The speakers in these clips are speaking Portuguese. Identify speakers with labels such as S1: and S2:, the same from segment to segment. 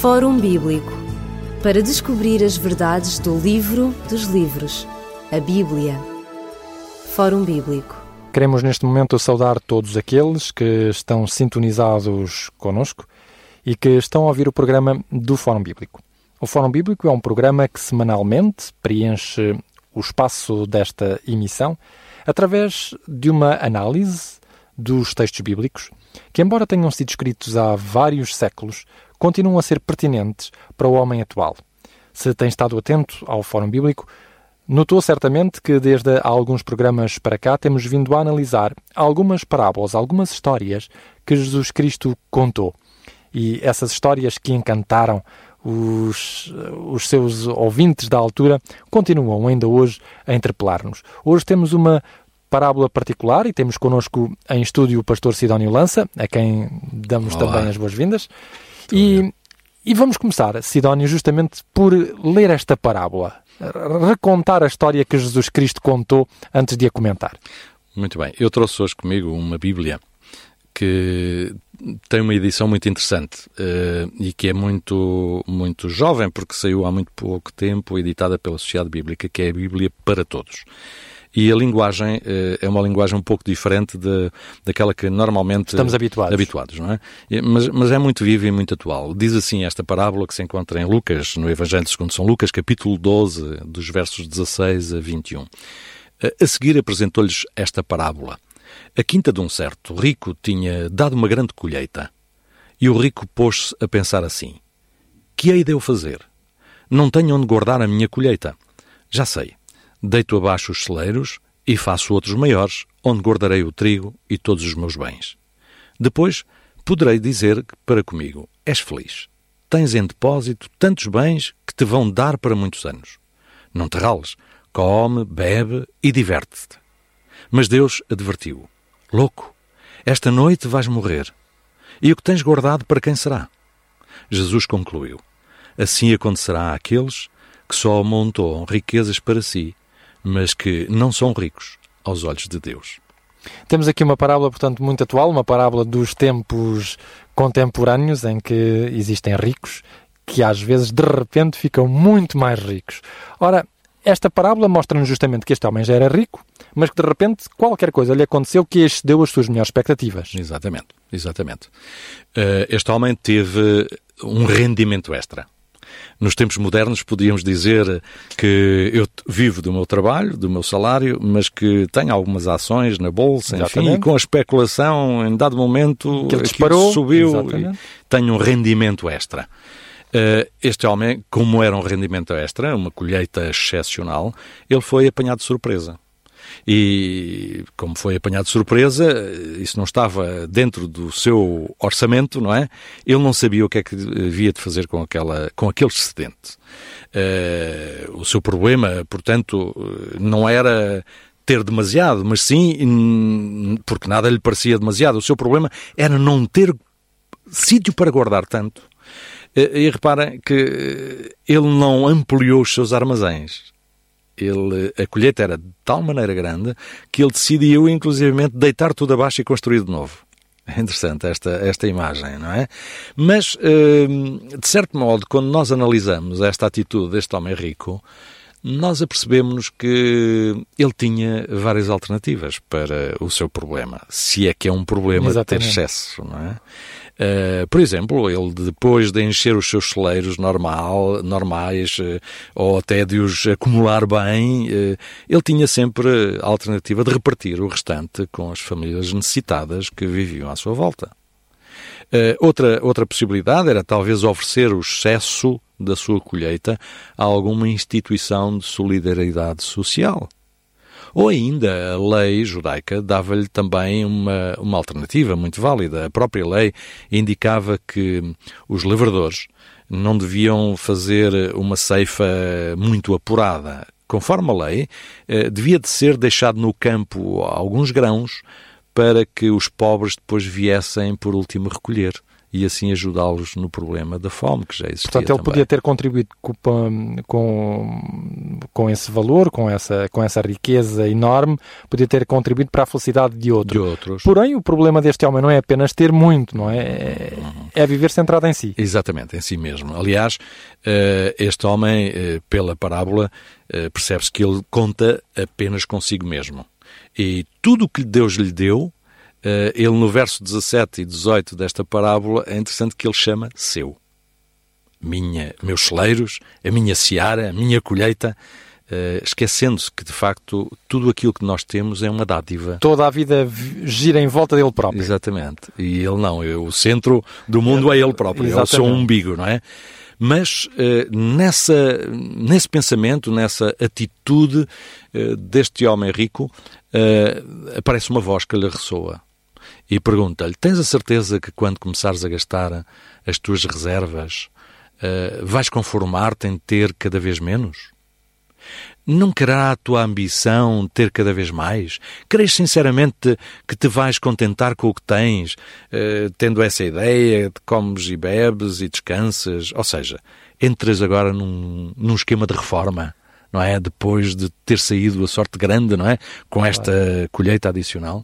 S1: Fórum Bíblico para descobrir as verdades do livro dos livros, a Bíblia. Fórum Bíblico.
S2: Queremos neste momento saudar todos aqueles que estão sintonizados conosco e que estão a ouvir o programa do Fórum Bíblico. O Fórum Bíblico é um programa que semanalmente preenche o espaço desta emissão através de uma análise dos textos bíblicos que, embora tenham sido escritos há vários séculos, continuam a ser pertinentes para o homem atual. Se tem estado atento ao Fórum Bíblico, notou certamente que desde há alguns programas para cá temos vindo a analisar algumas parábolas, algumas histórias que Jesus Cristo contou. E essas histórias que encantaram os, os seus ouvintes da altura continuam ainda hoje a interpelar-nos. Hoje temos uma parábola particular e temos connosco em estúdio o pastor Sidónio Lança, a quem damos Olá. também as boas-vindas. E, e vamos começar, Sidónio, justamente por ler esta parábola, recontar a história que Jesus Cristo contou antes de a comentar.
S3: Muito bem, eu trouxe hoje comigo uma Bíblia que tem uma edição muito interessante uh, e que é muito, muito jovem, porque saiu há muito pouco tempo, editada pela Sociedade Bíblica, que é a Bíblia para Todos. E a linguagem uh, é uma linguagem um pouco diferente de, daquela que normalmente
S2: estamos habituados,
S3: habituados não é? Mas, mas é muito viva e muito atual. Diz assim esta parábola que se encontra em Lucas, no Evangelho segundo São Lucas, capítulo 12, dos versos 16 a 21. A seguir apresentou-lhes esta parábola. A quinta de um certo rico tinha dado uma grande colheita. E o rico pôs-se a pensar assim: Que hei de eu fazer? Não tenho onde guardar a minha colheita. Já sei. Deito abaixo os celeiros e faço outros maiores, onde guardarei o trigo e todos os meus bens. Depois poderei dizer para comigo: És feliz. Tens em depósito tantos bens que te vão dar para muitos anos. Não te rales. Come, bebe e diverte-te. Mas Deus advertiu: Louco, esta noite vais morrer. E o que tens guardado para quem será? Jesus concluiu: Assim acontecerá àqueles que só amontoam riquezas para si, mas que não são ricos aos olhos de Deus.
S2: Temos aqui uma parábola, portanto, muito atual, uma parábola dos tempos contemporâneos em que existem ricos que às vezes de repente ficam muito mais ricos. Ora, esta parábola mostra-nos justamente que este homem já era rico, mas que de repente qualquer coisa lhe aconteceu que excedeu as suas melhores expectativas.
S3: Exatamente, exatamente. Uh, este homem teve um rendimento extra. Nos tempos modernos podíamos dizer que eu vivo do meu trabalho, do meu salário, mas que tenho algumas ações na bolsa, Exatamente. enfim, e com a especulação, em dado momento,
S2: que ele disparou,
S3: subiu, e tenho um rendimento extra. Uh, este homem, como era um rendimento extra, uma colheita excepcional, ele foi apanhado de surpresa. E como foi apanhado de surpresa, isso não estava dentro do seu orçamento, não é? Ele não sabia o que é que havia de fazer com, aquela, com aquele excedente. Uh, o seu problema, portanto, não era ter demasiado, mas sim porque nada lhe parecia demasiado. O seu problema era não ter sítio para guardar tanto e, e reparem que ele não ampliou os seus armazéns. Ele, a colheita era de tal maneira grande que ele decidiu, inclusivamente, deitar tudo abaixo e construir de novo. É interessante esta, esta imagem, não é? Mas, hum, de certo modo, quando nós analisamos esta atitude deste homem rico, nós apercebemos que ele tinha várias alternativas para o seu problema, se é que é um problema Exatamente. de ter excesso, não é? Uh, por exemplo, ele depois de encher os seus celeiros normal, normais uh, ou até de os acumular bem, uh, ele tinha sempre a alternativa de repartir o restante com as famílias necessitadas que viviam à sua volta. outra, outra possibilidade era talvez oferecer o excesso da sua colheita a alguma instituição de solidariedade social. Ou ainda a lei judaica dava-lhe também uma, uma alternativa muito válida. A própria lei indicava que os lavradores não deviam fazer uma ceifa muito apurada. Conforme a lei, eh, devia de ser deixado no campo alguns grãos para que os pobres depois viessem por último recolher. E assim ajudá-los no problema da fome que já existia.
S2: Portanto, ele
S3: também.
S2: podia ter contribuído com, com, com esse valor, com essa, com essa riqueza enorme, podia ter contribuído para a felicidade de outro.
S3: de outros.
S2: Porém, o problema deste homem não é apenas ter muito, não é? É, é viver centrado em si.
S3: Exatamente, em si mesmo. Aliás, eh, este homem, eh, pela parábola, eh, percebe-se que ele conta apenas consigo mesmo. E tudo o que Deus lhe deu, ele no verso 17 e 18 desta parábola, é interessante que ele chama seu. Minha, meus celeiros, a minha seara, a minha colheita, eh, esquecendo-se que, de facto, tudo aquilo que nós temos é uma dádiva
S2: Toda a vida vi- gira em volta dele próprio.
S3: Exatamente. E ele não. Eu- o centro do mundo é ele próprio. É o seu umbigo, não é? Mas eh, nessa, nesse pensamento, nessa atitude eh, deste homem rico, eh, aparece uma voz que lhe ressoa e pergunta-lhe: Tens a certeza que quando começares a gastar as tuas reservas, eh, vais conformar-te em ter cada vez menos? Não querá a tua ambição ter cada vez mais? Crees sinceramente que te vais contentar com o que tens, eh, tendo essa ideia de comes e bebes e descansas? Ou seja, entras agora num, num esquema de reforma, não é? Depois de ter saído a sorte grande, não é? Com esta colheita adicional.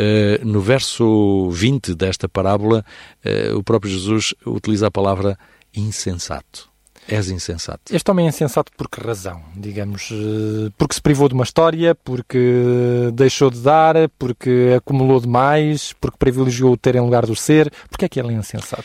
S3: Eh, no verso 20 desta parábola, eh, o próprio Jesus utiliza a palavra insensato. És insensato.
S2: Este homem é insensato por que razão? Digamos, eh, porque se privou de uma história, porque deixou de dar, porque acumulou demais, porque privilegiou o ter em lugar do ser. Porquê é que ele é insensato?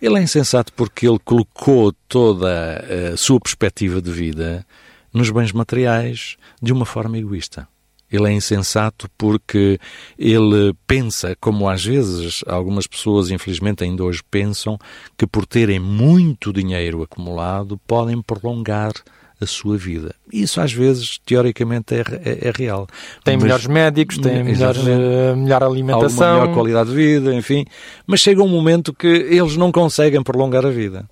S3: Ele é insensato porque ele colocou toda a sua perspectiva de vida nos bens materiais de uma forma egoísta. Ele é insensato porque ele pensa, como às vezes algumas pessoas, infelizmente, ainda hoje pensam, que por terem muito dinheiro acumulado podem prolongar a sua vida. Isso às vezes, teoricamente, é, é- é real.
S2: Tem
S3: Mas-
S2: melhores médicos, tem eh, melhor
S3: alguma
S2: alimentação.
S3: melhor qualidade de vida, enfim. Mas chega um momento que eles não conseguem prolongar a vida.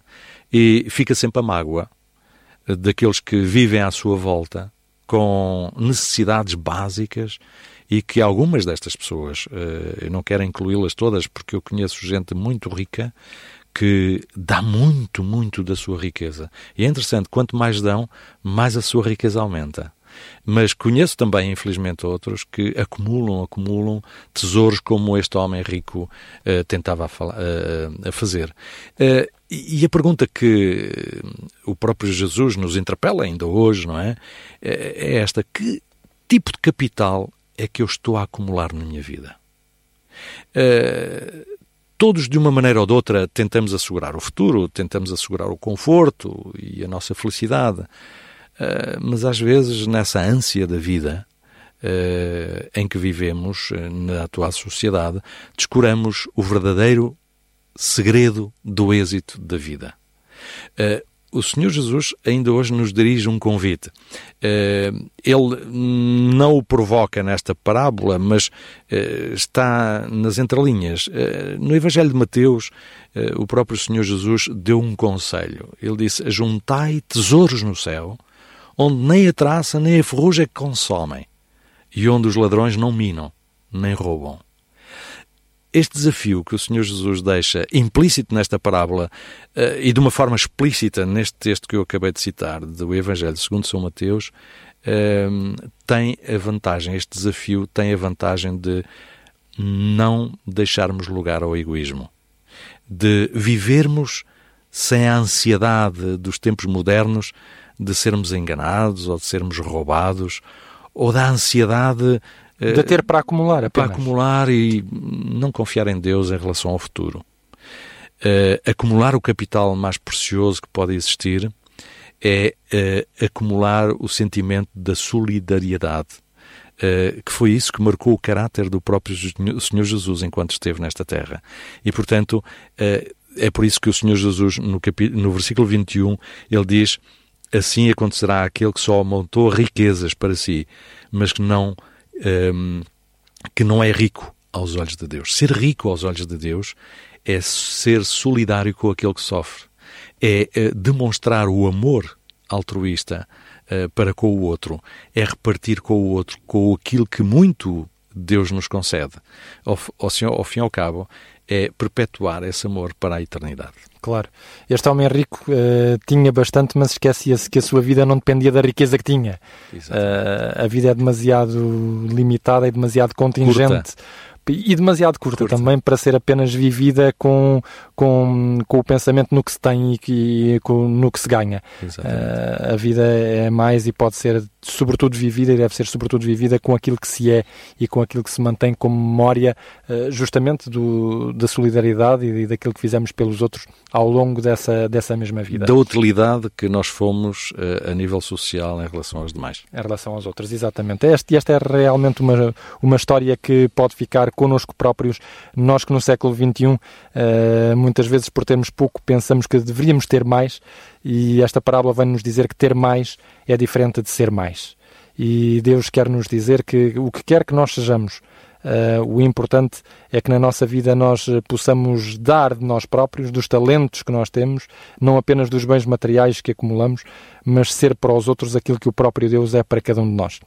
S3: E fica sempre a mágoa eh, daqueles que vivem à sua volta com necessidades básicas e que algumas destas pessoas, eh, eu não quero incluí-las todas porque eu conheço gente muito rica que dá muito, muito da sua riqueza. E é interessante, quanto mais dão, mais a sua riqueza aumenta. Mas conheço também, infelizmente, outros que acumulam, acumulam tesouros como este homem rico eh, tentava a, fala- eh, a fazer. Eh, e a pergunta que o próprio Jesus nos interpela ainda hoje, não é? É é esta: que tipo de capital é que eu estou a acumular na minha vida? Eh, todos, de uma maneira ou de outra, tentamos assegurar o futuro, tentamos assegurar o conforto e a nossa felicidade. Uh, mas às vezes, nessa ânsia da vida uh, em que vivemos uh, na atual sociedade, descuramos o verdadeiro segredo do êxito da vida. o Senhor Jesus ainda hoje nos dirige um convite. ele não o provoca nesta parábola, mas está nas entrelinhas. no Evangelho de Mateus, o próprio Senhor Jesus deu um conselho. Ele disse: Juntai tesouros no céu onde nem a traça nem a ferrugem consomem, e onde os ladrões não minam, nem roubam. Este desafio que o Senhor Jesus deixa implícito nesta parábola uh, e de uma forma explícita neste texto que eu acabei de citar, do Evangelho segundo São Mateus, uh, tem a vantagem, este desafio tem a vantagem de não deixarmos lugar ao egoísmo, de vivermos sem a ansiedade dos tempos modernos de sermos enganados ou de sermos roubados ou da ansiedade
S2: de ter para acumular
S3: apenas. para acumular e não confiar em Deus em relação ao futuro. Uh, acumular o capital mais precioso que pode existir é uh, acumular o sentimento da solidariedade. Uh, que foi isso que marcou o caráter do próprio Senhor Jesus enquanto esteve nesta terra. E portanto é por isso que o Senhor Jesus no, no versículo 21 ele diz assim acontecerá àquele que só aumentou riquezas para si, mas que não, um, que não é rico aos olhos de Deus. Ser rico aos olhos de Deus é ser solidário com aquele que sofre, é, é demonstrar o amor altruísta uh, para com o outro, é repartir com o outro, com aquilo que muito Deus nos concede, ao, ao, ao fim e ao cabo, é perpetuar esse amor para a eternidade.
S2: Claro. Este homem rico uh, tinha bastante, mas esquecia-se que a sua vida não dependia da riqueza que tinha. Uh, a vida é demasiado limitada e demasiado contingente. Curta e demasiado curta, curta, também para ser apenas vivida com, com, com o pensamento no que se tem e, que, com, no que se ganha. Uh, a vida é mais e pode ser sobretudo vivida e deve ser sobretudo vivida com aquilo que se é e com aquilo que se mantém como memória uh, justamente do, da solidariedade e daquilo que fizemos pelos outros ao longo dessa, dessa mesma vida.
S3: Da utilidade que nós fomos uh, a nível social em relação aos demais.
S2: Em relação aos outros, exatamente. Este, esta é realmente uma, uma história que pode ficar connosco próprios, nós que no século XXI, uh, muitas vezes por termos pouco, pensamos que deveríamos ter mais, e esta parábola vai nos dizer que ter mais é diferente de ser mais. E Deus quer nos dizer que o que quer que nós sejamos, Uh, o importante é que na nossa vida nós possamos dar de nós próprios, dos talentos que nós temos, não apenas dos bens materiais que acumulamos, mas ser para os outros aquilo que o próprio Deus é para cada um de nós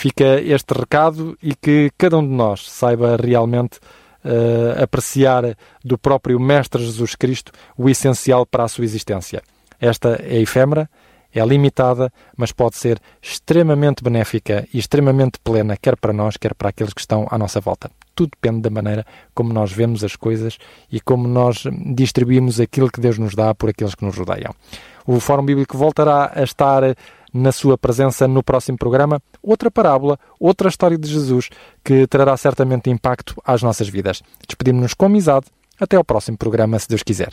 S2: fica este recado e que cada um de nós saiba realmente uh, apreciar do próprio Mestre Jesus Cristo o essencial para a sua existência. Esta é efêmera, é limitada, mas pode ser extremamente benéfica e extremamente plena, quer para nós, quer para aqueles que estão à nossa volta. Tudo depende da maneira como nós vemos as coisas e como nós distribuímos aquilo que Deus nos dá por aqueles que nos rodeiam. O Fórum Bíblico voltará a estar na sua presença no próximo programa outra parábola, outra história de Jesus que trará certamente impacto às nossas vidas. Despedimos-nos com amizade. Até ao próximo programa, se Deus quiser.